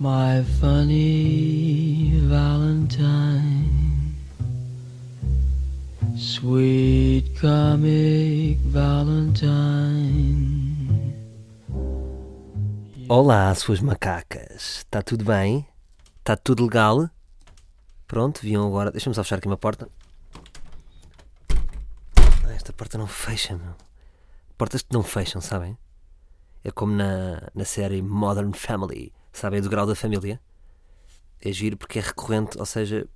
My funny Valentine, sweet comic Valentine. Olá, suas macacas. Está tudo bem? Está tudo legal? Pronto, viam agora. Deixa-me só fechar aqui uma porta. Ah, Esta porta não fecha, meu. Portas que não fecham, sabem? É como na, na série Modern Family. Sabem do grau da família? É giro porque é recorrente, ou seja,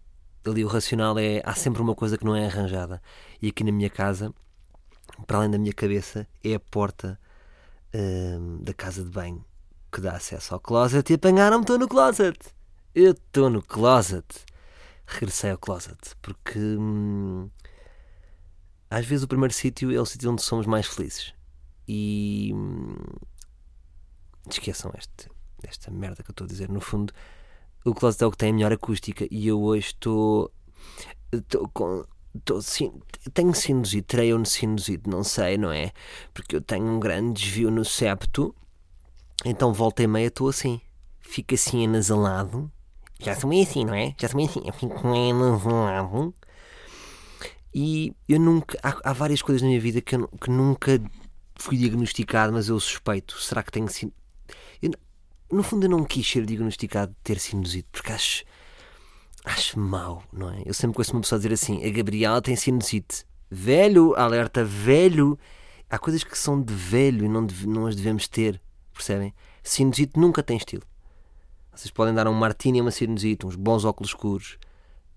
ali o racional é. Há sempre uma coisa que não é arranjada. E aqui na minha casa, para além da minha cabeça, é a porta hum, da casa de banho que dá acesso ao closet e apanharam-me, estou no closet. Eu estou no closet. Regressei ao closet porque hum, às vezes o primeiro sítio é o sítio onde somos mais felizes. E hum, esqueçam este, esta merda que eu estou a dizer. No fundo, o closet é o que tem a melhor acústica e eu hoje estou. Estou com. Estou, sim, tenho sinusite, terei ou sinusite, não sei, não é? Porque eu tenho um grande desvio no septo então volta e meia estou assim. Fico assim anasalado. Já sou meio assim, não é? Já sou meio assim. Eu fico meio anasalado. E eu nunca. Há, há várias coisas na minha vida que, eu, que nunca fui diagnosticado, mas eu suspeito. Será que tenho No fundo, eu não quis ser diagnosticado de ter sinusite, porque acho. Acho mau, não é? Eu sempre conheço uma pessoa a dizer assim: a Gabriela tem sinusite. Velho, alerta, velho. Há coisas que são de velho e não, deve- não as devemos ter, percebem? Sinusite nunca tem estilo. Vocês podem dar um martini a uma sinusite, uns bons óculos escuros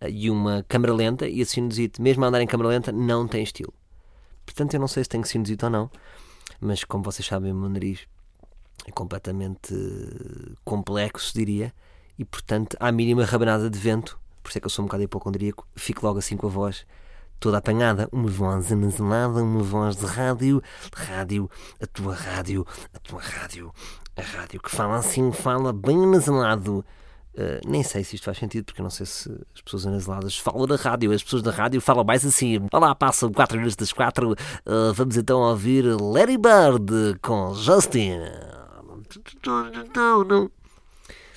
eh, e uma câmara lenta, e a sinusite, mesmo a andar em câmara lenta, não tem estilo. Portanto, eu não sei se tenho sinusite ou não, mas como vocês sabem, o meu nariz completamente eh, complexo, diria, e portanto, à mínima rabanada de vento, por isso é que eu sou um bocado hipocondríaco, fico logo assim com a voz toda apanhada, uma voz anasalada, uma voz de rádio, rádio, a tua rádio, a tua rádio, a rádio que fala assim, fala bem anasalado. Uh, nem sei se isto faz sentido, porque eu não sei se as pessoas anasaladas falam da rádio, as pessoas da rádio falam mais assim. Olá, passam 4 minutos das 4, uh, vamos então ouvir Larry Bird com Justin.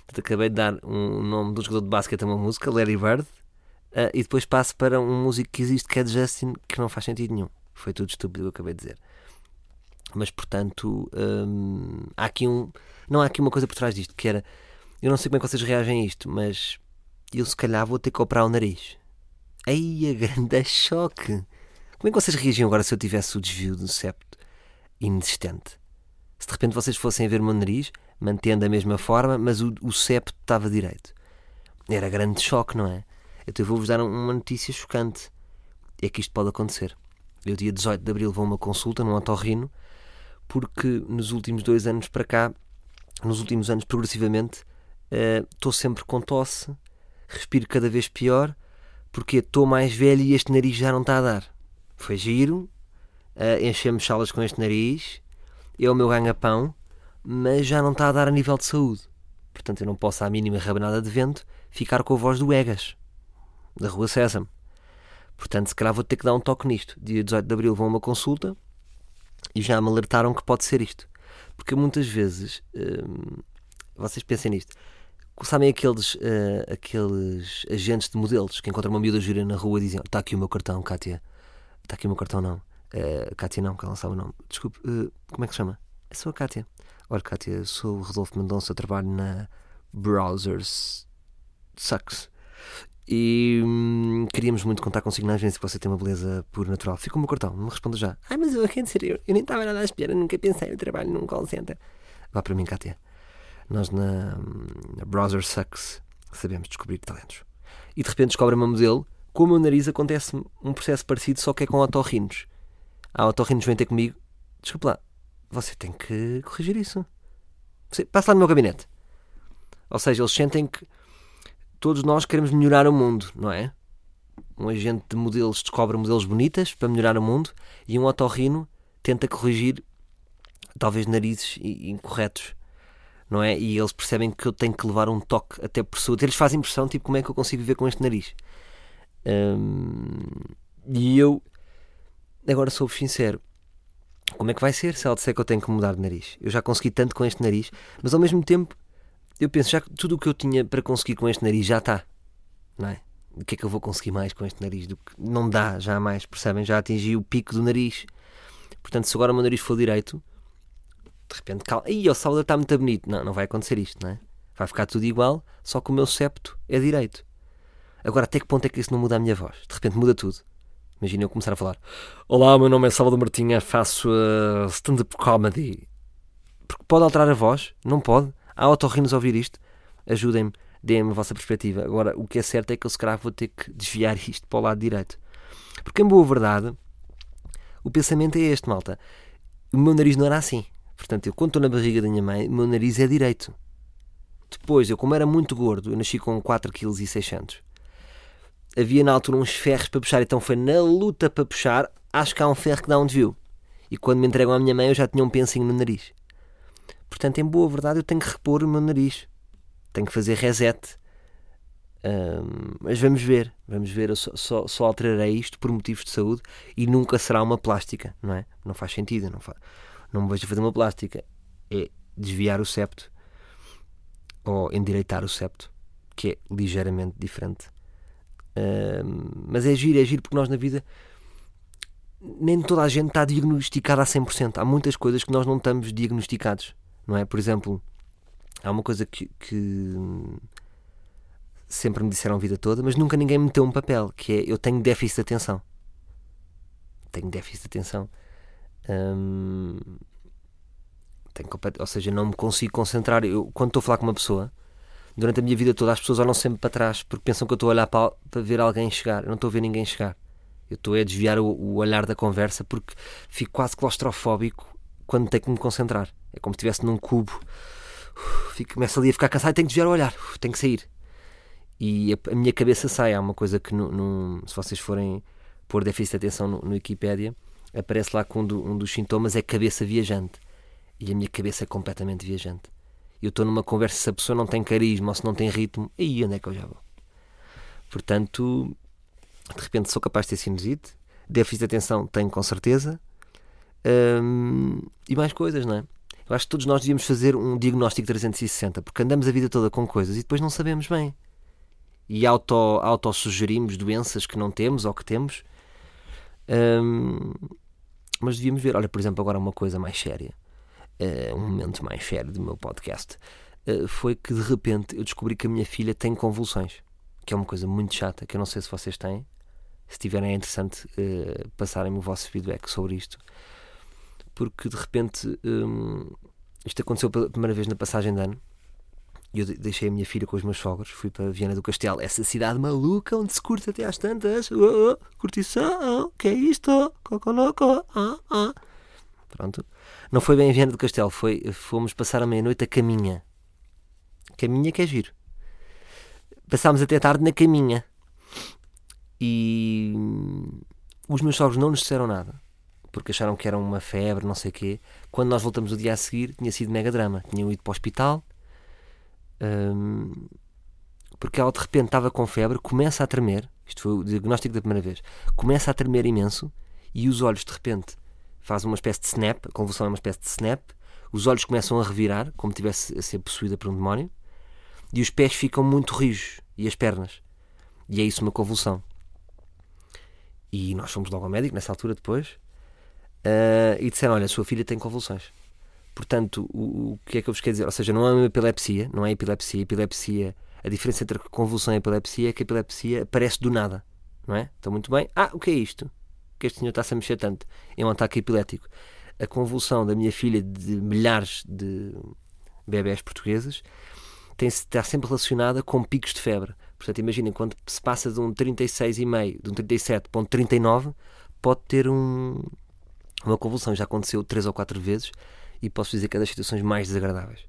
Portanto, acabei de dar um nome do jogador de basquete a uma música, Larry Bird, Uh, e depois passo para um músico que existe que é Justin que não faz sentido nenhum. Foi tudo estúpido o que eu acabei de dizer. Mas portanto, hum, há aqui um. Não há aqui uma coisa por trás disto, que era. Eu não sei como é que vocês reagem a isto, mas eu se calhar vou ter que operar o nariz. Aí a grande choque! Como é que vocês reagiam agora se eu tivesse o desvio do septo inexistente? Se de repente vocês fossem ver o meu nariz, mantendo a mesma forma, mas o, o septo estava direito. Era grande choque, não é? Então eu vou-vos dar uma notícia chocante. É que isto pode acontecer. Eu, dia 18 de Abril, vou a uma consulta num otorrino, porque nos últimos dois anos para cá, nos últimos anos, progressivamente, eh, estou sempre com tosse, respiro cada vez pior, porque estou mais velho e este nariz já não está a dar. Foi giro, uh, enchemos salas com este nariz, é o meu ganha-pão, mas já não está a dar a nível de saúde. Portanto, eu não posso, à mínima rabanada de vento, ficar com a voz do Egas da Rua Sésamo. Portanto, se calhar vou ter que dar um toque nisto. Dia 18 de Abril vão a uma consulta e já me alertaram que pode ser isto. Porque muitas vezes, hum, vocês pensem nisto, sabem aqueles, uh, aqueles agentes de modelos que encontram uma miúda gira na rua e dizem está aqui o meu cartão, Kátia. Está aqui o meu cartão, não. Uh, Kátia não, que ela não sabe o nome. Desculpe, uh, como é que se chama? Eu sou a Kátia. Olha, Kátia, eu sou o Rodolfo Mendonça, trabalho na Browsers Sucks. E hum, queríamos muito contar consigo na agência que você tem uma beleza pura natural. Fica o meu cartão, me responda já. Ai, mas eu quero dizer, eu, eu nem estava nada à espera, nunca pensei, eu trabalho num call center. Vá para mim, Kátia. Nós na, na Browser Sucks sabemos descobrir talentos. E de repente descobre uma modelo, com o meu nariz acontece um processo parecido, só que é com otorrinos. Há otorrinos vêm ter comigo. Desculpe lá, você tem que corrigir isso. Você, passa lá no meu gabinete. Ou seja, eles sentem que todos nós queremos melhorar o mundo, não é? Um agente de modelos descobre modelos bonitas para melhorar o mundo e um otorrino tenta corrigir talvez narizes incorretos, não é? E eles percebem que eu tenho que levar um toque até por saúde. Eles fazem impressão, tipo, como é que eu consigo viver com este nariz? Hum, e eu, agora sou sincero, como é que vai ser se ela disser que eu tenho que mudar de nariz? Eu já consegui tanto com este nariz, mas ao mesmo tempo eu penso, já que tudo o que eu tinha para conseguir com este nariz já está, não é? O que é que eu vou conseguir mais com este nariz? Do que não dá já mais, percebem? Já atingi o pico do nariz. Portanto, se agora o meu nariz for direito, de repente, calma, Ih, o Salvador está muito bonito. Não, não vai acontecer isto, não é? Vai ficar tudo igual, só que o meu septo é direito. Agora, até que ponto é que isso não muda a minha voz? De repente muda tudo. Imagina eu começar a falar: Olá, meu nome é Salvador Martinha, faço uh, stand-up comedy. Porque pode alterar a voz? Não pode. Há otorrinos a ouvir isto? Ajudem-me, deem-me a vossa perspectiva. Agora, o que é certo é que eu, se calhar, vou ter que desviar isto para o lado direito. Porque, em boa verdade, o pensamento é este, malta. O meu nariz não era assim. Portanto, eu, quando estou na barriga da minha mãe, o meu nariz é direito. Depois, eu, como era muito gordo, eu nasci com 4,6 kg. Havia na altura uns ferros para puxar, então foi na luta para puxar. Acho que há um ferro que dá um desvio. E quando me entregam à minha mãe, eu já tinha um pensinho no nariz. Portanto, em boa verdade, eu tenho que repor o meu nariz. Tenho que fazer reset. Um, mas vamos ver, vamos ver. Eu só, só, só, alterarei isto por motivos de saúde e nunca será uma plástica, não é? Não faz sentido. Não, faz, não me vejo fazer uma plástica. É desviar o septo ou endireitar o septo, que é ligeiramente diferente. Mas é giro, é giro porque nós na vida nem toda a gente está diagnosticada a 100%. Há muitas coisas que nós não estamos diagnosticados não é? Por exemplo, há uma coisa que, que sempre me disseram a vida toda, mas nunca ninguém me meteu um papel, que é eu tenho déficit de atenção. Tenho déficit de atenção. Hum, tenho, ou seja, não me consigo concentrar. Eu, quando estou a falar com uma pessoa, durante a minha vida toda, as pessoas olham sempre para trás porque pensam que eu estou a olhar para, para ver alguém chegar. Eu não estou a ver ninguém chegar. Eu estou a desviar o, o olhar da conversa porque fico quase claustrofóbico quando tenho que me concentrar. É como se estivesse num cubo. Fico, começo ali a ficar cansado e tenho que desviar o olhar. Tenho que sair. E a, a minha cabeça sai. Há uma coisa que, no, no, se vocês forem pôr déficit de atenção no, no Wikipédia, aparece lá que um, do, um dos sintomas é cabeça viajante. E a minha cabeça é completamente viajante. Eu estou numa conversa, se a pessoa não tem carisma ou se não tem ritmo, aí onde é que eu já vou? Portanto, de repente sou capaz de ter sinusite, déficit de atenção tenho com certeza, hum, e mais coisas, não é? Eu acho que todos nós devíamos fazer um diagnóstico 360, porque andamos a vida toda com coisas e depois não sabemos bem. E auto, auto-sugerimos doenças que não temos ou que temos. Um, mas devíamos ver, olha, por exemplo, agora uma coisa mais séria, uh, um momento mais sério do meu podcast, uh, foi que de repente eu descobri que a minha filha tem convulsões, que é uma coisa muito chata, que eu não sei se vocês têm. Se tiverem, é interessante uh, passarem-me o vosso feedback sobre isto porque de repente hum, isto aconteceu pela primeira vez na passagem de ano. E eu deixei a minha filha com os meus sogros, fui para Viana do Castelo, essa cidade maluca onde se curte até às tantas. Oh, curtição, que é isto? Cocoloco, ah, ah. Pronto. Não foi bem em Viana do Castelo, foi, fomos passar a meia-noite a caminha. Caminha que é giro. Passámos até tarde na caminha. E os meus sogros não nos disseram nada porque acharam que era uma febre, não sei o quê. Quando nós voltamos o dia a seguir, tinha sido mega drama. Tinham ido para o hospital, hum, porque ela de repente estava com febre, começa a tremer. Isto foi o diagnóstico da primeira vez. Começa a tremer imenso e os olhos de repente faz uma espécie de snap. A convulsão é uma espécie de snap. Os olhos começam a revirar, como se estivesse a ser possuída por um demónio, e os pés ficam muito rijos e as pernas. E é isso uma convulsão. E nós fomos logo ao médico nessa altura depois uh, e disseram: Olha, a sua filha tem convulsões. Portanto, o, o, que é que eu vos quero dizer? Ou seja, não é uma epilepsia, não é epilepsia. Epilepsia, a diferença entre convulsão e epilepsia é que a epilepsia aparece do nada, não é? Então, muito bem. Ah, o que é isto? Que este senhor está-se a mexer tanto. É um ataque epilético. A convulsão da minha filha, de milhares de bebés portugueses, tem, está sempre relacionada com picos de febre. Portanto, imaginem, quando se passa de um 36,5, de um 37 para um 39, pode ter um, uma convulsão já aconteceu três ou quatro vezes e posso dizer que é das situações mais desagradáveis.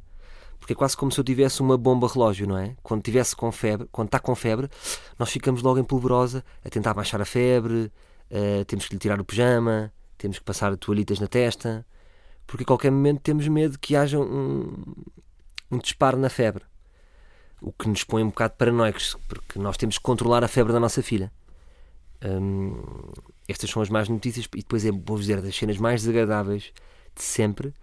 Porque é quase como se eu tivesse uma bomba relógio, não é? Quando tivesse com febre, quando está com febre, nós ficamos logo em polvorosa a tentar baixar a febre, uh, temos que lhe tirar o pijama, temos que passar toalhitas na testa, porque a qualquer momento temos medo que haja um, um disparo na febre. O que nos põe um bocado paranoicos, porque nós temos que controlar a febre da nossa filha. Um, estas são as más notícias e depois é, vou dizer, das cenas mais desagradáveis de sempre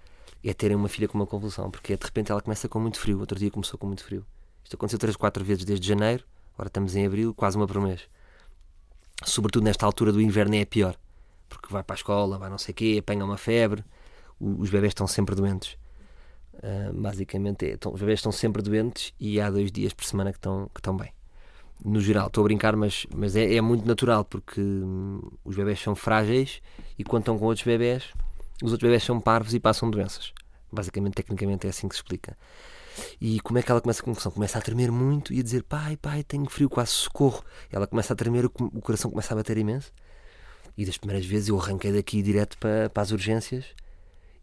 é terem uma filha com uma convulsão, porque de repente ela começa com muito frio. Outro dia começou com muito frio. Isto aconteceu três, quatro vezes desde janeiro, agora estamos em abril, quase uma por mês. Sobretudo nesta altura do inverno é pior, porque vai para a escola, vai não sei o quê, apanha uma febre, os bebés estão sempre doentes. Uh, basicamente, é, estão, os bebés estão sempre doentes e há dois dias por semana que estão, que estão bem. No geral, estou a brincar, mas, mas é, é muito natural porque hum, os bebés são frágeis e quando estão com outros bebés, os outros bebés são parvos e passam doenças. Basicamente, tecnicamente, é assim que se explica. E como é que ela começa a confusão? Começa a tremer muito e a dizer: Pai, pai, tenho frio, quase socorro. Ela começa a tremer, o coração começa a bater imenso. E das primeiras vezes eu arranquei daqui direto para, para as urgências.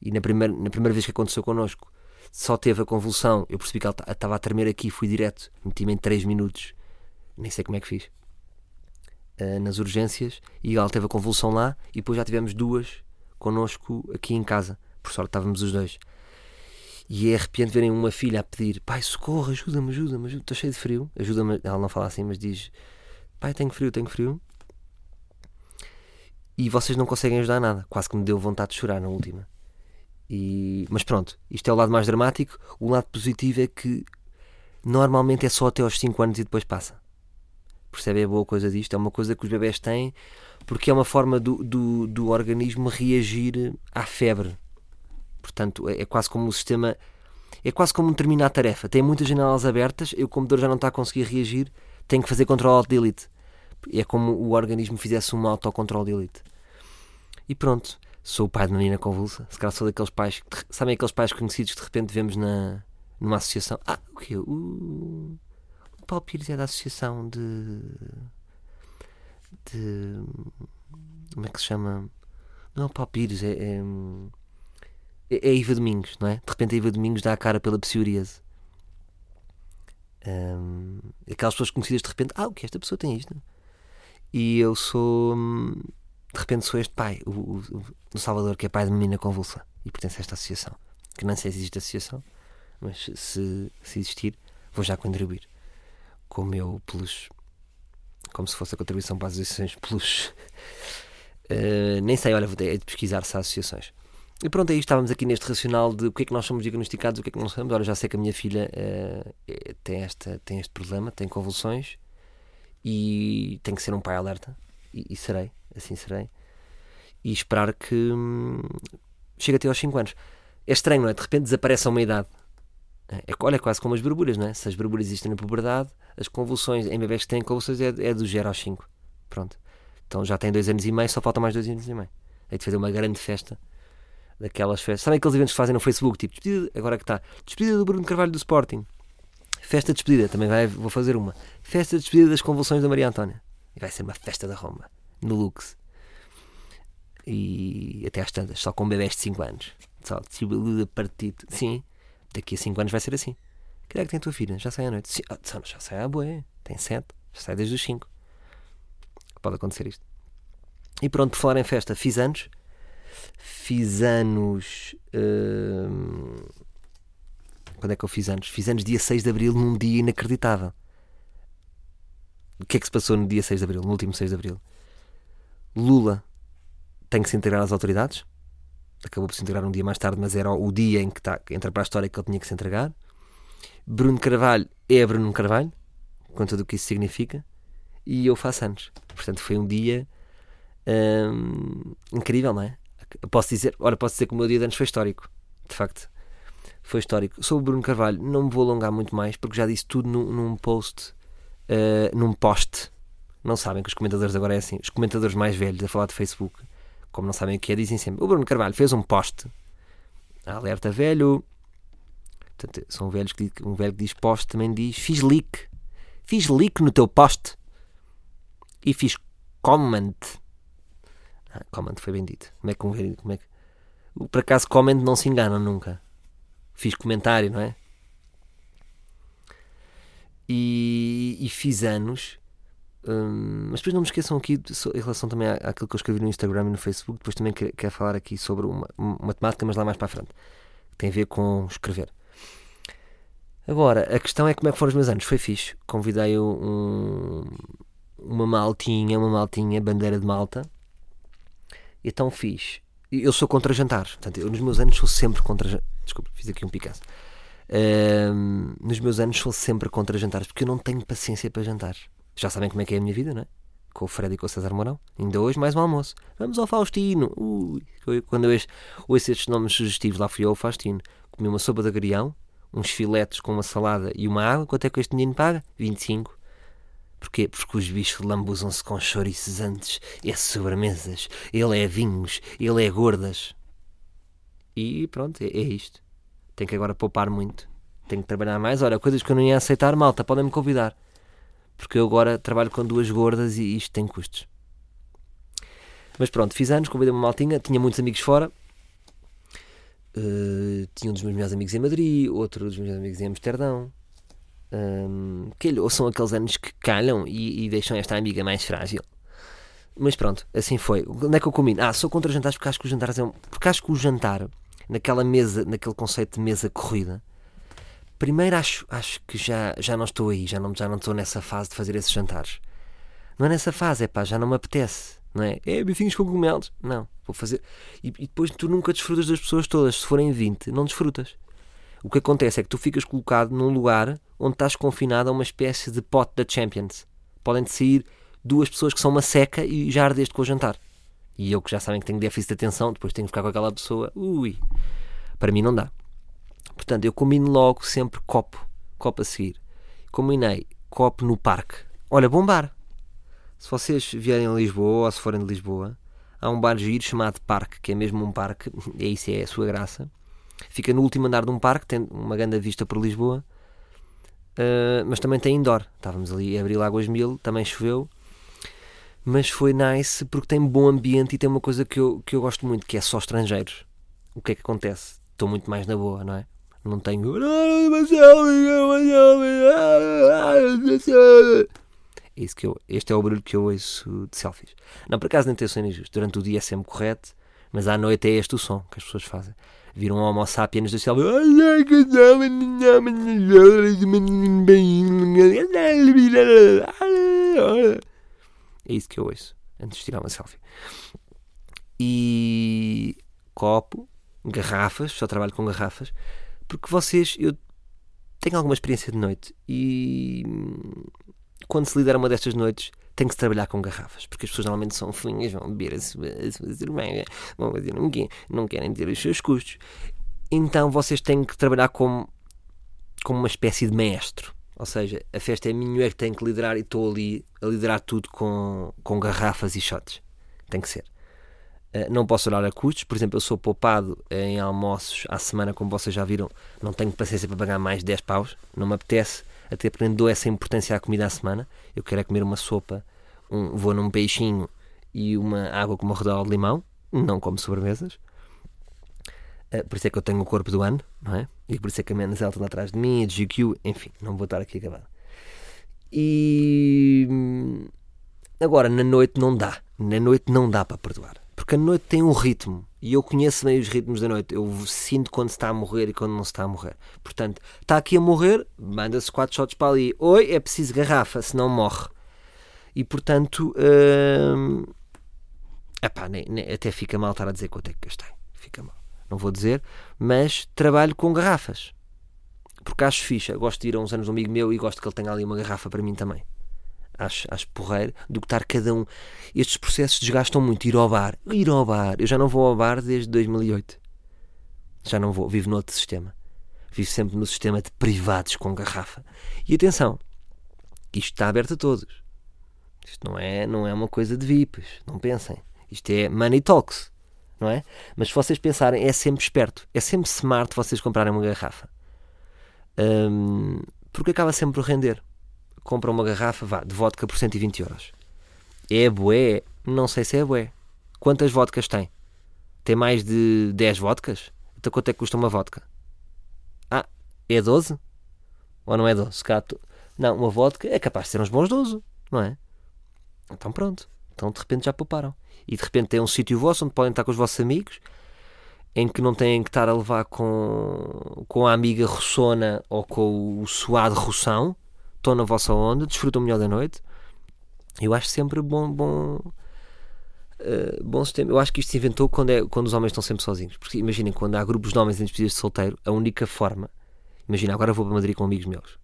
E na primeira, na primeira vez que aconteceu connosco, só teve a convulsão. Eu percebi que ela estava a tremer aqui, fui direto, meti-me em 3 minutos. Nem sei como é que fiz. Uh, nas urgências. E ela teve a convulsão lá. E depois já tivemos duas connosco aqui em casa. Por sorte estávamos os dois. E é arrepiante verem uma filha a pedir: Pai, socorro, ajuda-me, ajuda-me, ajuda estou cheio de frio. Ajuda-me. Ela não fala assim, mas diz: Pai, tenho frio, tenho frio. E vocês não conseguem ajudar nada. Quase que me deu vontade de chorar na última. E... Mas pronto, isto é o lado mais dramático. O lado positivo é que normalmente é só até aos 5 anos e depois passa. Percebe a boa coisa disto? É uma coisa que os bebés têm porque é uma forma do, do, do organismo reagir à febre. Portanto, é, é quase como o sistema. É quase como terminar a tarefa. Tem muitas janelas abertas, e o computador já não está a conseguir reagir, tem que fazer Ctrl Alt Delete. É como o organismo fizesse um autocontrol delete. E pronto, sou o pai de uma menina convulsa. Se calhar sou daqueles pais. Sabem aqueles pais conhecidos que de repente vemos na, numa associação? Ah, o quê? O, o Paulo Pires é da associação de de. Como é que se chama? Não é o Paulo Pires, é, é, é, a Iva Domingos, não é? De repente a Iva Domingos dá a cara pela psoríase. Um, aquelas pessoas conhecidas de repente, ah, o que esta pessoa tem isto? E eu sou, de repente, sou este pai, o, o, o Salvador, que é pai de menina convulsa e pertence a esta associação. Que não sei se existe associação, mas se, se existir, vou já contribuir com o meu peluche como se fosse a contribuição para as associações plus. Uh, nem sei, olha, vou ter de pesquisar se há associações. E pronto, aí estávamos aqui neste racional de o que é que nós somos diagnosticados, o que é que não somos. Ora, já sei que a minha filha uh, tem, esta, tem este problema, tem convulsões e tem que ser um pai alerta. E, e serei, assim serei. E esperar que hum, chegue até aos 5 anos. É estranho, não é? De repente desaparece a uma idade. É, olha, é quase como as borbulhas, não é? Se as borbulhas existem na puberdade, as convulsões em bebés que têm convulsões é, é do 0 aos 5. Pronto. Então já tem 2 anos e meio, só falta mais 2 anos e meio. Aí de fazer uma grande festa daquelas festas. Sabem aqueles eventos que fazem no Facebook? Tipo, despedida, agora que está, despedida do Bruno Carvalho do Sporting. Festa de despedida, também vai, vou fazer uma. Festa de despedida das convulsões da Maria Antónia. E vai ser uma festa da Roma, no Lux. E até às tantas, só com bebés de 5 anos. Só, de partido. Sim, daqui a 5 anos vai ser assim. Que é que tem a tua filha? Já sai à noite? Sim, ah, já sai à boa, tem 7, já sai desde os 5. Pode acontecer isto. E pronto, por falar em festa, fiz anos. Fiz anos. Hum, quando é que eu fiz anos? Fiz anos dia 6 de abril, num dia inacreditável. O que é que se passou no dia 6 de abril, no último 6 de abril? Lula tem que se integrar às autoridades acabou por se integrar um dia mais tarde, mas era o dia em que está, entra para a história que ele tinha que se entregar. Bruno Carvalho é Bruno Carvalho, com tudo o que isso significa, e eu faço anos. Portanto, foi um dia hum, incrível, não é? Posso dizer, ora, posso dizer que o meu dia de anos foi histórico, de facto. Foi histórico. Sobre o Bruno Carvalho, não me vou alongar muito mais, porque já disse tudo num, num post, uh, num post. Não sabem que os comentadores agora é assim. Os comentadores mais velhos a falar de Facebook como não sabem o que é, dizem sempre: o Bruno Carvalho fez um post. Alerta velho. Portanto, são velhos que um velho que diz post também diz: fiz leak. Fiz leak no teu post. E fiz comment. Ah, comment foi bem dito. Como é que um. Como é que... Por acaso, comment não se engana nunca. Fiz comentário, não é? E, e fiz anos Hum, mas depois não me esqueçam aqui em relação também à, àquilo que eu escrevi no Instagram e no Facebook. Depois também quero, quero falar aqui sobre uma, uma temática, mas lá mais para a frente. Tem a ver com escrever. Agora, a questão é como é que foram os meus anos. Foi fixe. Convidei um, uma maltinha, uma maltinha, bandeira de malta. Então fiz. eu sou contra jantar. Portanto, eu nos meus anos sou sempre contra jantar. Desculpa, fiz aqui um Picasso. Nos meus anos sou sempre contra jantares porque eu não tenho paciência para jantar. Já sabem como é que é a minha vida, não é? Com o Fred e com o César Mourão. Ainda hoje mais um almoço. Vamos ao Faustino. Ui, quando eu ouço estes nomes sugestivos, lá fui eu ao Faustino. Comi uma sopa de agrião, uns filetes com uma salada e uma água. Quanto é que este menino paga? 25. Porquê? Porque os bichos lambuzam-se com chouriços antes, é sobremesas, ele é vinhos, ele é gordas. E pronto, é, é isto. Tenho que agora poupar muito. Tenho que trabalhar mais. Olha, coisas que eu não ia aceitar, malta, podem-me convidar. Porque eu agora trabalho com duas gordas e isto tem custos. Mas pronto, fiz anos, convidei uma maltinha, tinha muitos amigos fora. Uh, tinha um dos meus melhores amigos em Madrid, outro dos meus amigos em Amsterdão. Um, que, ou são aqueles anos que calham e, e deixam esta amiga mais frágil. Mas pronto, assim foi. Onde é que eu combino? Ah, sou contra jantares porque acho que o jantar é um. Porque acho que o jantar, naquela mesa, naquele conceito de mesa corrida, primeiro acho, acho que já, já não estou aí, já não, já não estou nessa fase de fazer esses jantares. Não é nessa fase, é pá, já não me apetece, não é? É bifinhos com cogumelos. Não, vou fazer. E, e depois tu nunca desfrutas das pessoas todas. Se forem 20, não desfrutas. O que acontece é que tu ficas colocado num lugar onde estás confinado a uma espécie de pote da Champions. Podem-te sair duas pessoas que são uma seca e já ardeste com o jantar. E eu que já sabem que tenho déficit de atenção, depois tenho que ficar com aquela pessoa. Ui, para mim não dá. Portanto, eu combino logo sempre copo, copo a seguir. Combinei copo no parque. Olha, bom bar. Se vocês vierem a Lisboa ou se forem de Lisboa, há um bar giro chamado Parque, que é mesmo um parque, é isso, é a sua graça. Fica no último andar de um parque, tem uma grande vista por Lisboa, uh, mas também tem indoor. Estávamos ali a abrir Águas Mil, também choveu, mas foi nice porque tem bom ambiente e tem uma coisa que eu, que eu gosto muito, que é só estrangeiros. O que é que acontece? Estou muito mais na boa, não é? Não tenho. É isso que eu, este é o barulho que eu ouço de selfies. Não, por acaso nem tenho sonho injusto. Durante o dia é sempre correto, mas à noite é este o som que as pessoas fazem. Viram um homo sapiens da selva. É isso que eu ouço antes de tirar uma selfie. E copo, garrafas, só trabalho com garrafas, porque vocês, eu tenho alguma experiência de noite e quando se lidera uma destas noites tem que se trabalhar com garrafas, porque as pessoas normalmente são finhas, vão beber a sua, vão fazer não, quer, não querem ter os seus custos. Então vocês têm que trabalhar como, como uma espécie de maestro. Ou seja, a festa é minha, é que tenho que liderar e estou ali a liderar tudo com, com garrafas e shots. Tem que ser. Uh, não posso olhar a custos, por exemplo, eu sou poupado em almoços à semana, como vocês já viram, não tenho paciência para pagar mais de 10 paus, não me apetece, até porque dou essa importância à comida à semana. Eu quero é comer uma sopa, um, vou num peixinho e uma água com uma rodela de limão, não como sobremesas. Uh, por isso é que eu tenho o corpo do ano, não é? E por isso é que a Menzel está atrás de mim, a GQ, enfim, não vou estar aqui a acabar. E agora na noite não dá, na noite não dá para perdoar, porque a noite tem um ritmo e eu conheço bem os ritmos da noite. Eu sinto quando se está a morrer e quando não se está a morrer. Portanto, está aqui a morrer, manda-se quatro shots para ali. Oi, é preciso garrafa, senão morre. E portanto, hum, epá, nem, nem, até fica mal estar a dizer quanto é que gastei. Fica mal não vou dizer, mas trabalho com garrafas. Porque acho ficha. Gosto de ir a uns anos um amigo meu e gosto que ele tenha ali uma garrafa para mim também. Acho, acho porreiro do que estar cada um. Estes processos desgastam muito. Ir ao bar. Ir ao bar. Eu já não vou ao bar desde 2008. Já não vou. Vivo noutro sistema. Vivo sempre no sistema de privados com garrafa. E atenção, isto está aberto a todos. Isto não é, não é uma coisa de VIPs. Não pensem. Isto é money talks não é? Mas se vocês pensarem, é sempre esperto, é sempre smart vocês comprarem uma garrafa. Um, porque acaba sempre por render. Compra uma garrafa vá, de vodka por 120 euros. É bué? Não sei se é bué. Quantas vodkas tem? Tem mais de 10 vodkas? Então quanto é que custa uma vodka? Ah, é 12? Ou não é 12? Cato... Não, uma vodka é capaz de ser uns bons 12, não é? Então pronto. Então de repente já pouparam e de repente tem um sítio vosso onde podem estar com os vossos amigos, em que não têm que estar a levar com, com a amiga roçona ou com o suado roção, estão na vossa onda, desfrutam melhor da noite. Eu acho sempre bom, bom uh, bom sistema. Eu acho que isto se inventou quando, é, quando os homens estão sempre sozinhos. Porque imaginem, quando há grupos de homens em despedidas de solteiro, a única forma. Imagina, agora vou para Madrid com amigos meus.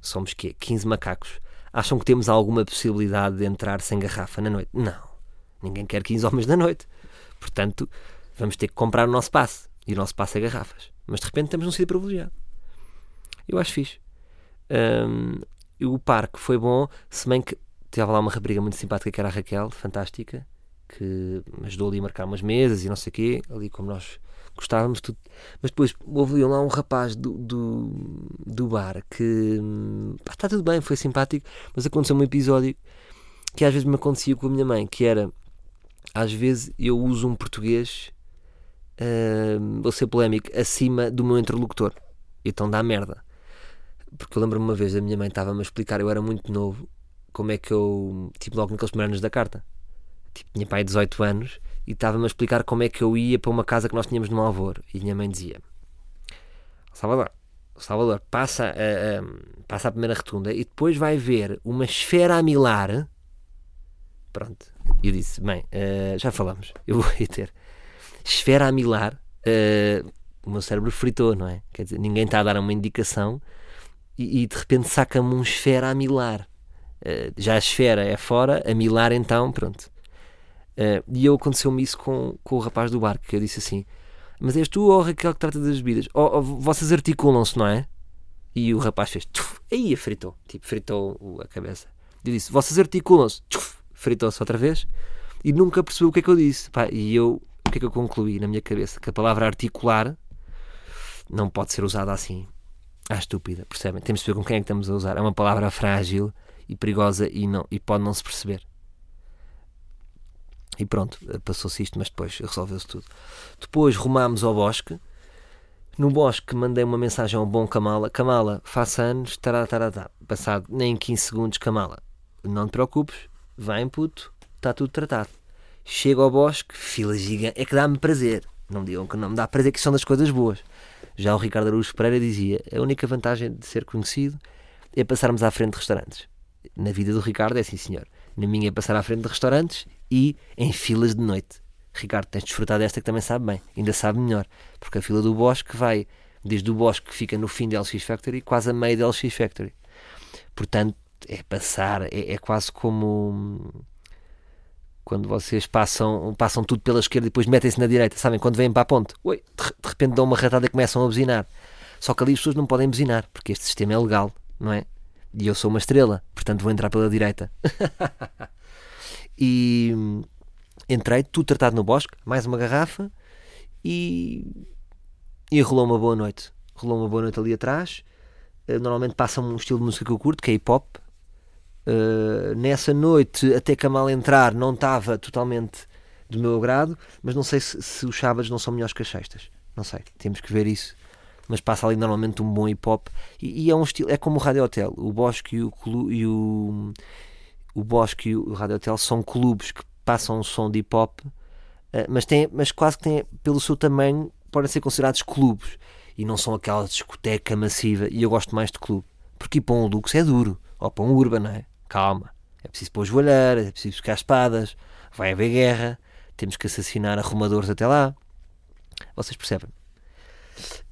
Somos quê? 15 macacos. Acham que temos alguma possibilidade de entrar sem garrafa na noite? Não. Ninguém quer 15 homens na noite. Portanto, vamos ter que comprar o nosso passe. E o nosso passe é garrafas. Mas de repente estamos num sítio privilegiado. Eu acho fixe. Um, o parque foi bom, se bem que teve lá uma rapariga muito simpática que era a Raquel, fantástica, que me ajudou ali a marcar umas mesas e não sei o quê, ali como nós gostávamos tudo. Mas depois houve lá um rapaz do, do, do bar que pá, está tudo bem, foi simpático, mas aconteceu um episódio que às vezes me acontecia com a minha mãe, que era às vezes eu uso um português, uh, vou ser polémico, acima do meu interlocutor. Então dá merda. Porque eu lembro-me uma vez a minha mãe estava-me a explicar, eu era muito novo, como é que eu, tipo, logo naqueles primeiros anos da carta, tipo, tinha pai 18 anos e estava-me a explicar como é que eu ia para uma casa que nós tínhamos no Alvor. E a minha mãe dizia: Salvador, Salvador, passa a, a, passa a primeira rotunda e depois vai ver uma esfera a milar. Pronto. E eu disse: Bem, uh, já falamos, eu vou aí ter. Esfera a milar. Uh, o meu cérebro fritou, não é? Quer dizer, ninguém está a dar uma indicação e, e de repente saca-me um esfera a milar. Uh, já a esfera é fora, a milar então, pronto. Uh, e eu aconteceu-me isso com, com o rapaz do barco, que eu disse assim: Mas és tu ou Raquel que trata das bebidas? Oh, oh, vocês articulam-se, não é? E o rapaz fez, tuf, aí fritou, tipo, fritou a cabeça. Eu disse: Vocês articulam-se, fritou-se outra vez e nunca percebeu o que é que eu disse. Pá, e eu, o que é que eu concluí na minha cabeça? Que a palavra articular não pode ser usada assim. Ah, estúpida, percebem? Temos de ver com quem é que estamos a usar. É uma palavra frágil e perigosa e, não, e pode não se perceber. E pronto, passou-se isto, mas depois resolveu-se tudo. Depois rumámos ao bosque. No bosque mandei uma mensagem ao bom Kamala: Kamala, faça anos, tará, tará, tará. Passado nem 15 segundos, Kamala, não te preocupes, vem puto, está tudo tratado. Chego ao bosque, fila gigante, é que dá-me prazer. Não digam que não me dá prazer, que são das coisas boas. Já o Ricardo Araújo Pereira dizia: a única vantagem de ser conhecido é passarmos à frente de restaurantes. Na vida do Ricardo é assim, senhor. Na minha é passar à frente de restaurantes e em filas de noite. Ricardo, tens desfrutado desta que também sabe bem, ainda sabe melhor, porque a fila do Bosque vai desde o Bosque que fica no fim da LX Factory quase a meio da LX Factory. Portanto, é passar, é, é quase como quando vocês passam, passam tudo pela esquerda e depois metem-se na direita, sabem? Quando vêm para a ponte, oi, de repente dão uma ratada e começam a buzinar. Só que ali as pessoas não podem buzinar, porque este sistema é legal, não é? E eu sou uma estrela, portanto vou entrar pela direita. e entrei, tudo tratado no bosque, mais uma garrafa e, e rolou uma boa noite. Rolou uma boa noite ali atrás. Eh, normalmente passa um estilo de música que eu curto, que é hip hop. Uh, nessa noite, até que a mal entrar, não estava totalmente do meu agrado, mas não sei se, se os sábados não são melhores que as sextas. Não sei, temos que ver isso. Mas passa ali normalmente um bom hip hop e, e é um estilo, é como o Radio Hotel. O Bosque e o, e o, o Bosque e o Radio Hotel são clubes que passam um som de hip hop, eh, mas, tem, mas quase que têm, pelo seu tamanho, podem ser considerados clubes e não são aquela discoteca massiva. E eu gosto mais de clube, porque ir para um luxo é duro, ou para um urban, não é? Calma. É preciso pôr joalheiras, é preciso buscar espadas, vai haver guerra, temos que assassinar arrumadores até lá. Vocês percebem?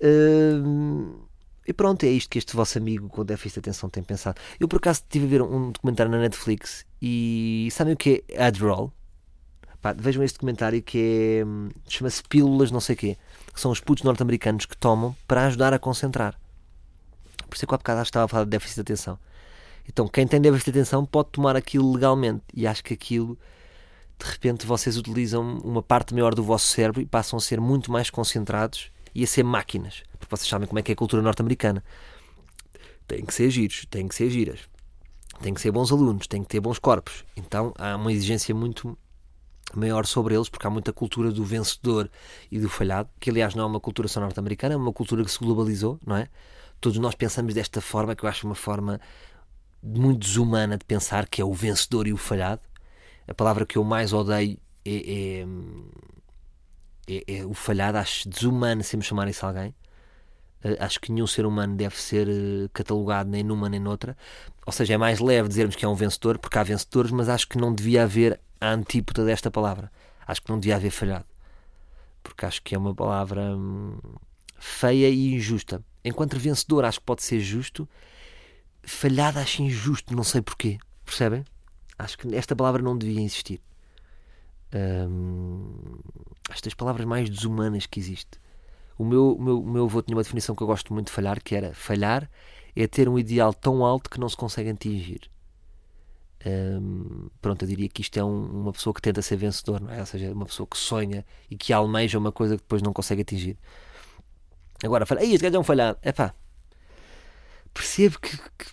Hum, e pronto, é isto que este vosso amigo com déficit de atenção tem pensado. Eu por acaso estive a ver um documentário na Netflix e sabem o que é Adderall? Pá, vejam este documentário que é. Hum, chama-se Pílulas não sei quê. Que são os putos norte-americanos que tomam para ajudar a concentrar. Por isso é que há bocado estava a falar de déficit de atenção. Então, quem tem déficit de atenção pode tomar aquilo legalmente. E acho que aquilo, de repente, vocês utilizam uma parte maior do vosso cérebro e passam a ser muito mais concentrados e a ser máquinas. Porque vocês sabem como é que é a cultura norte-americana. Tem que ser giros, tem que ser giras, tem que ser bons alunos, tem que ter bons corpos. Então há uma exigência muito maior sobre eles, porque há muita cultura do vencedor e do falhado, que aliás não é uma cultura só norte-americana, é uma cultura que se globalizou, não é? Todos nós pensamos desta forma, que eu acho uma forma muito desumana de pensar que é o vencedor e o falhado. A palavra que eu mais odeio é, é, é, é o falhado. Acho desumano se me chamar isso alguém. Uh, acho que nenhum ser humano deve ser uh, catalogado nem numa nem noutra. Ou seja, é mais leve dizermos que é um vencedor, porque há vencedores, mas acho que não devia haver a antípoda desta palavra. Acho que não devia haver falhado. Porque acho que é uma palavra hum, feia e injusta. Enquanto vencedor, acho que pode ser justo. Falhada, acho injusto, não sei porquê. Percebem? Acho que esta palavra não devia existir. Hum, das palavras mais desumanas que existe. O meu, o meu, o meu avô tinha uma definição que eu gosto muito de falhar, que era falhar é ter um ideal tão alto que não se consegue atingir. Pronto, eu diria que isto é um, uma pessoa que tenta ser vencedor, não é? Ou seja, uma pessoa que sonha e que almeja uma coisa que depois não consegue atingir. Agora, fala, este gajo é um falhado. É pá, percebo que, que,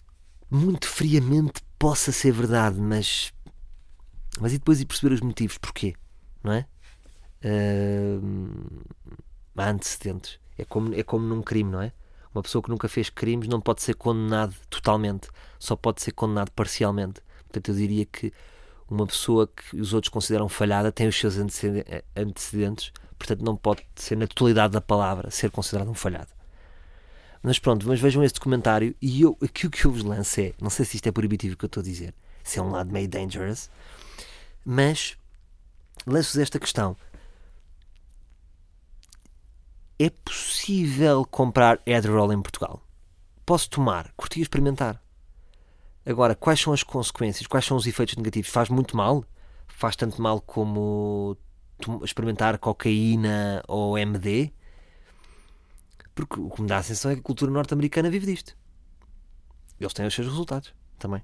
muito friamente possa ser verdade, mas. Mas e depois ir perceber os motivos, porquê? Não é? Uh, há antecedentes. É como, é como num crime, não é? Uma pessoa que nunca fez crimes não pode ser condenado totalmente, só pode ser condenado parcialmente. Portanto, eu diria que uma pessoa que os outros consideram falhada tem os seus antecedentes, portanto, não pode ser, na totalidade da palavra, ser considerado um falhado. Mas pronto, mas vejam este documentário e eu, aquilo que eu vos lance é, não sei se isto é proibitivo que eu estou a dizer, se é um lado meio dangerous, mas lanço-vos esta questão. É possível comprar Adderall em Portugal? Posso tomar, curti experimentar. Agora, quais são as consequências? Quais são os efeitos negativos? Faz muito mal? Faz tanto mal como experimentar cocaína ou MD? Porque o que me dá a sensação é que a cultura norte-americana vive disto. Eles têm os seus resultados também.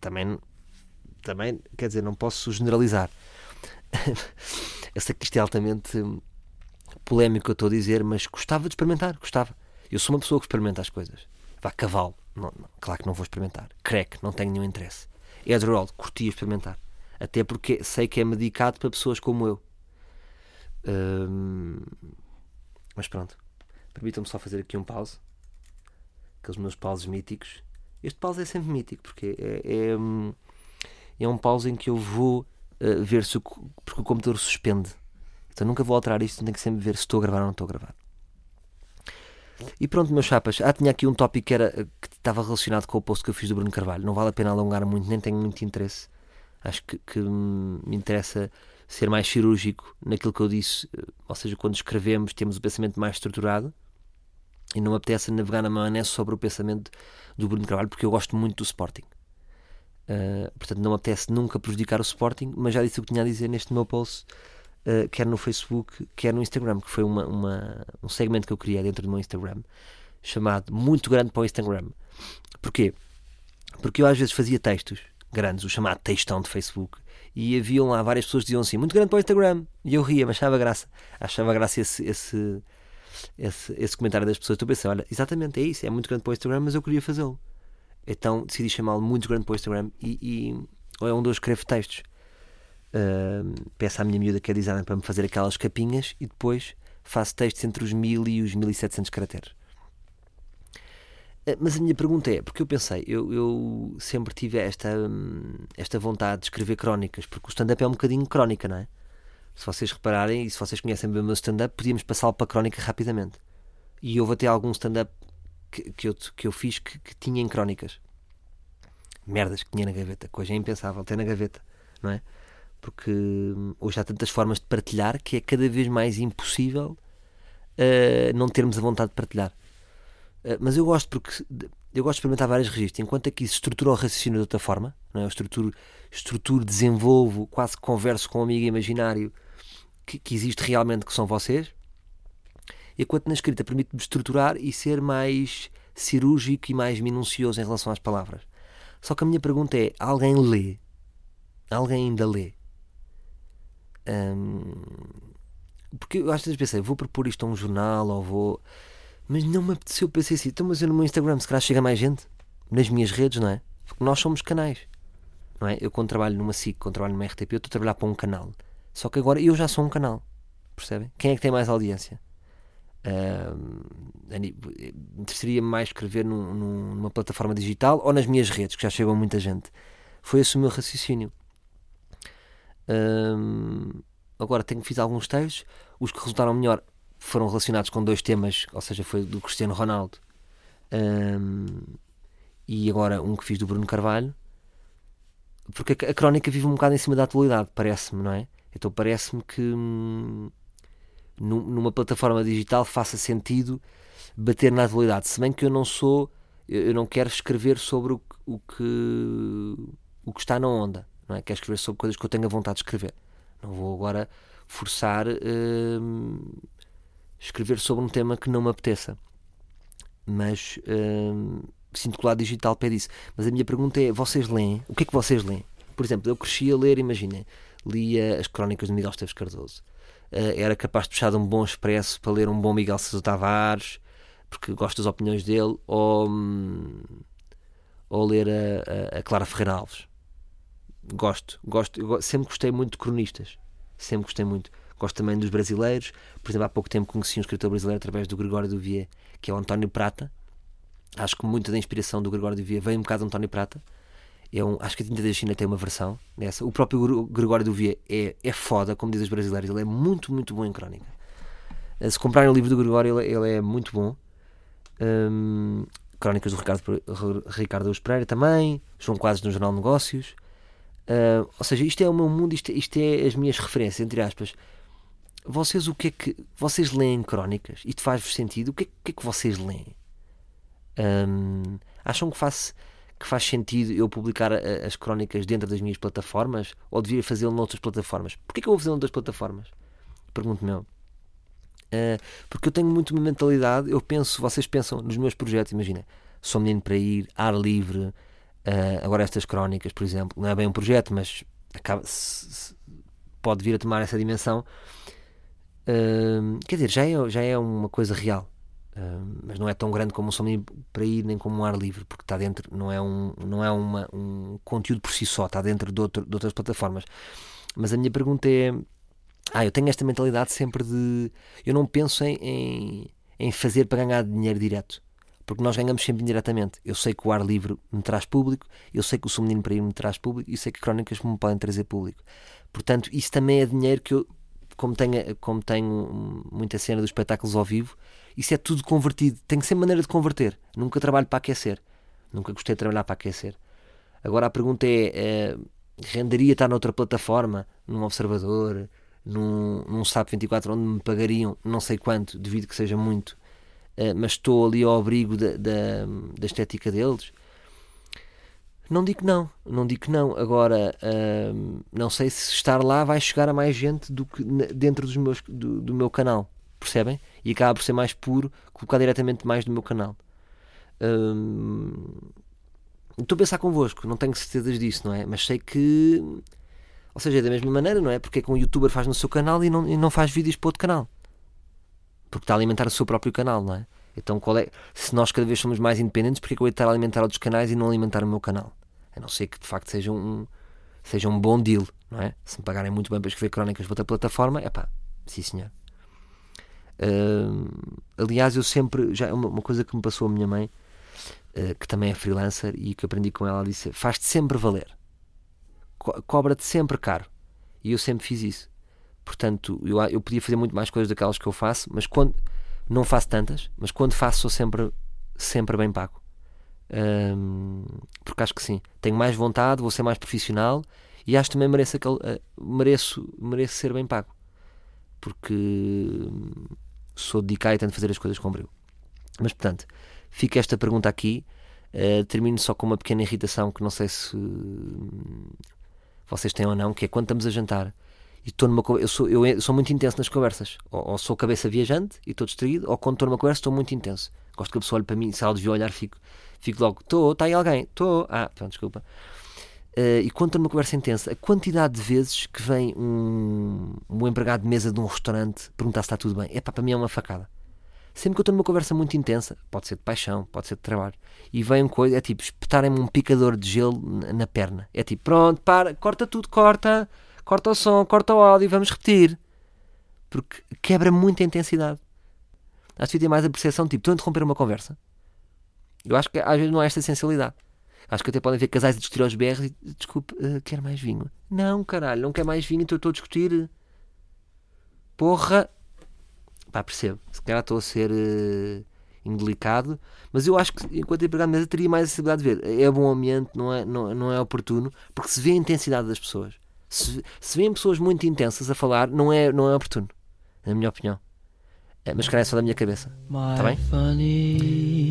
Também, também quer dizer, não posso generalizar. Eu sei que isto é altamente polémico, eu estou a dizer, mas gostava de experimentar, gostava. Eu sou uma pessoa que experimenta as coisas. Vá, cavalo, não, não, claro que não vou experimentar. Crack, não tenho nenhum interesse. Adderall, curtia experimentar. Até porque sei que é medicado para pessoas como eu. Hum, mas pronto. Permitam-me só fazer aqui um pause. Aqueles meus pauses míticos. Este pause é sempre mítico, porque é, é, é um pause em que eu vou uh, ver se o, porque o computador suspende. Então nunca vou alterar isto, tenho que sempre ver se estou a gravar ou não estou a gravar. E pronto, meus chapas. Ah, tinha aqui um tópico que, era, que estava relacionado com o post que eu fiz do Bruno Carvalho. Não vale a pena alongar muito, nem tenho muito interesse. Acho que, que me interessa ser mais cirúrgico naquilo que eu disse. Ou seja, quando escrevemos, temos o pensamento mais estruturado. E não me apetece navegar na maionese sobre o pensamento do Bruno Carvalho, porque eu gosto muito do Sporting. Uh, portanto, não me apetece nunca prejudicar o Sporting, mas já disse o que tinha a dizer neste meu post uh, quer no Facebook, quer no Instagram, que foi uma, uma, um segmento que eu criei dentro do meu Instagram, chamado Muito Grande para o Instagram. Porquê? Porque eu às vezes fazia textos grandes, o chamado textão de Facebook, e haviam lá várias pessoas que diziam assim, muito grande para o Instagram, e eu ria, mas achava graça, achava graça esse, esse, esse, esse comentário das pessoas. Estou a pensar, olha, exatamente é isso, é muito grande para o Instagram, mas eu queria fazê-lo. Então decidi chamá-lo muito grande para o Instagram e, e é onde eu escrevo textos. Uh, peço à minha miúda que é designer para me fazer aquelas capinhas e depois faço textos entre os 1000 e os 1700 caracteres. Uh, mas a minha pergunta é, porque eu pensei, eu, eu sempre tive esta, esta vontade de escrever crónicas, porque o stand-up é um bocadinho crónica, não é? Se vocês repararem e se vocês conhecem bem o meu stand-up, podíamos passá-lo para crónica rapidamente. E houve até algum stand-up que, que, eu, que eu fiz que, que tinha em crónicas. Merdas que tinha na gaveta, coisa impensável, ter na gaveta, não é? porque hum, hoje há tantas formas de partilhar que é cada vez mais impossível uh, não termos a vontade de partilhar. Uh, mas eu gosto porque eu gosto de experimentar vários registros, enquanto aqui se estrutura o raciocínio de outra forma, não é? eu estruturo, estruturo, desenvolvo, quase converso com um amigo imaginário que, que existe realmente, que são vocês, enquanto na escrita permite-me estruturar e ser mais cirúrgico e mais minucioso em relação às palavras. Só que a minha pergunta é: alguém lê? Alguém ainda lê? porque eu às vezes pensei, vou propor isto a um jornal ou vou. Mas não me apeteceu, pensei assim, então, mas eu no meu Instagram, se calhar chega mais gente, nas minhas redes, não é? Porque nós somos canais, não é? Eu quando trabalho numa SIC, quando trabalho numa RTP, eu estou a trabalhar para um canal. Só que agora eu já sou um canal, percebem? Quem é que tem mais audiência? Uh, interessaria mais escrever num, num, numa plataforma digital ou nas minhas redes, que já chegam muita gente. Foi esse o meu raciocínio agora tenho fiz alguns textos, os que resultaram melhor foram relacionados com dois temas, ou seja, foi do Cristiano Ronaldo um, e agora um que fiz do Bruno Carvalho, porque a, a, crónica vive um bocado em cima da atualidade, parece-me, não é? Então parece-me que hum, numa plataforma digital faça sentido bater na atualidade. Se bem que eu não sou, eu não quero escrever sobre o, o que o que está na onda, não é? Quero escrever sobre coisas que eu tenho vontade de escrever. Não vou agora forçar hum, escrever sobre um tema que não me apeteça. Mas hum, sinto que o lado digital pede isso. Mas a minha pergunta é: vocês leem? O que é que vocês leem? Por exemplo, eu cresci a ler, imaginem, lia as crónicas de Miguel Esteves Cardoso. Uh, era capaz de puxar de um bom expresso para ler um bom Miguel César Tavares, porque gosto das opiniões dele, ou, hum, ou ler a, a, a, Clara Ferreira Alves. Gosto, gosto, eu sempre gostei muito de cronistas, sempre gostei muito. Gosto também dos brasileiros, por exemplo, há pouco tempo conheci um escritor brasileiro através do Gregório Duvier, que é o António Prata. Acho que muita da inspiração do Gregório Duvier vem um bocado do António Prata é um, acho que a Tinta da China tem uma versão dessa. O próprio Gregório Duvier é, é foda, como dizem os brasileiros, ele é muito, muito bom em crónica. Eh, se comprarem o livro do Gregório, ele, ele é muito bom. Um, crónicas do Ricardo, Ricardo Pereira também, João Quadros no Jornal Negócios. Uh, ou seja, isto é o meu mundo, isto, isto é as minhas referências, entre aspas. Vocês o que é que. Vocês leem crónicas? Isto faz-vos sentido? O que é, que, é que vocês leem? Um, acham que faz que faz sentido eu publicar a, as crónicas dentro das minhas plataformas ou devia fazê-lo noutras plataformas? Porquê que eu vou fazê-lo noutras plataformas? Pergunto-me eu. Uh, porque eu tenho muito uma mentalidade, eu penso, vocês pensam nos meus projetos, imagina, sou menino para ir, ar livre, uh, agora estas crónicas, por exemplo, não é bem um projeto, mas acaba, se, se, pode vir a tomar essa dimensão. Uh, quer dizer, já é, já é uma coisa real mas não é tão grande como um soninho para ir nem como um ar livre, porque está dentro, não é um, não é uma, um conteúdo por si só, está dentro de, outro, de outras plataformas. Mas a minha pergunta é: ah, eu tenho esta mentalidade sempre de. Eu não penso em, em, em fazer para ganhar dinheiro direto porque nós ganhamos sempre indiretamente. Eu sei que o ar livre me traz público, eu sei que o Sou Menino para ir me traz público e sei que crónicas me podem trazer público. Portanto, isso também é dinheiro que eu, como tenho, como tenho muita cena dos espetáculos ao vivo, isso é tudo convertido. Tenho sempre maneira de converter. Nunca trabalho para aquecer. Nunca gostei de trabalhar para aquecer. Agora a pergunta é: é renderia estar noutra plataforma, num observador, num, num SAP 24, onde me pagariam não sei quanto, devido que seja muito, uh, mas estou ali ao abrigo da, da, da, estética deles? Não digo não, não digo não. Agora, uh, não sei se estar lá vai chegar a mais gente do que dentro dos meus, do, do meu canal, percebem? e acaba por ser mais puro colocar diretamente mais no meu canal. Hum, estou a pensar convosco, não tenho certezas disso, não é? Mas sei que. Ou seja, é da mesma maneira, não é? Porque é que um youtuber faz no seu canal e não, e não faz vídeos para outro canal. Porque está a alimentar o seu próprio canal, não é? Então, qual é, se nós cada vez somos mais independentes, porque é que eu vou estar a alimentar outros canais e não alimentar o meu canal? A não ser que de facto seja um, seja um bom deal, não é? Se me pagarem muito bem para escrever crónicas para outra plataforma, é pá, sim senhor. Uh, aliás, eu sempre. Já é uma, uma, coisa que me passou a minha mãe, uh, que também é freelancer e que aprendi com ela, ela disse: faz-te sempre valer, Co cobra-te sempre caro. E eu sempre fiz isso. Portanto, eu, eu podia fazer muito mais coisas daquelas que eu faço, mas quando. Não faço tantas, mas quando faço sou sempre, sempre bem pago. Um, porque acho que sim, tenho mais vontade, vou ser mais profissional e acho que também mereço, aquele, uh, mereço, mereço ser bem pago. Porque sou dedicado e tento fazer as coisas com brilho. Mas, portanto, fica esta pergunta aqui. Uh, termino só com uma pequena irritação que não sei se uh, vocês têm ou não, que é quando estamos a jantar e estou numa eu sou, eu sou muito intenso nas conversas. Ou, ou sou cabeça viajante e estou distraído, ou quando estou numa conversa estou muito intenso. Gosto que a pessoa olhe para mim, se ela devia olhar, fico, fico logo, estou, está aí alguém, estou, ah, pronto, desculpa. Uh, e quando estou numa conversa intensa, a quantidade de vezes que vem um, um empregado de mesa de um restaurante perguntar se está tudo bem, é para mim é uma facada. Sempre que eu estou numa conversa muito intensa, pode ser de paixão, pode ser de trabalho, e vem uma coisa, é tipo espetarem-me um picador de gelo na, na perna. É tipo, pronto, para, corta tudo, corta, corta o som, corta o áudio, vamos repetir. Porque quebra muita intensidade. Acho que tem mais a percepção, tipo, estou a interromper uma conversa. Eu acho que às vezes não há esta sensibilidade. Acho que até podem ver casais a discutir aos BR e desculpe, uh, quer mais vinho? Não, caralho, não quer mais vinho, então estou a discutir. Porra! Pá, percebo. Se calhar estou a ser uh, indelicado, mas eu acho que enquanto empregado de mesa teria mais a possibilidade de ver. É bom ambiente, não é, não, não é oportuno, porque se vê a intensidade das pessoas. Se, se vêm pessoas muito intensas a falar, não é, não é oportuno, na minha opinião. É, mas calhar é só da minha cabeça. My bem?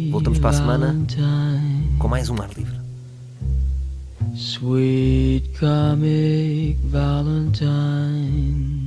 Voltamos para a semana. Com mais um ar livre. Sweet comic Valentine.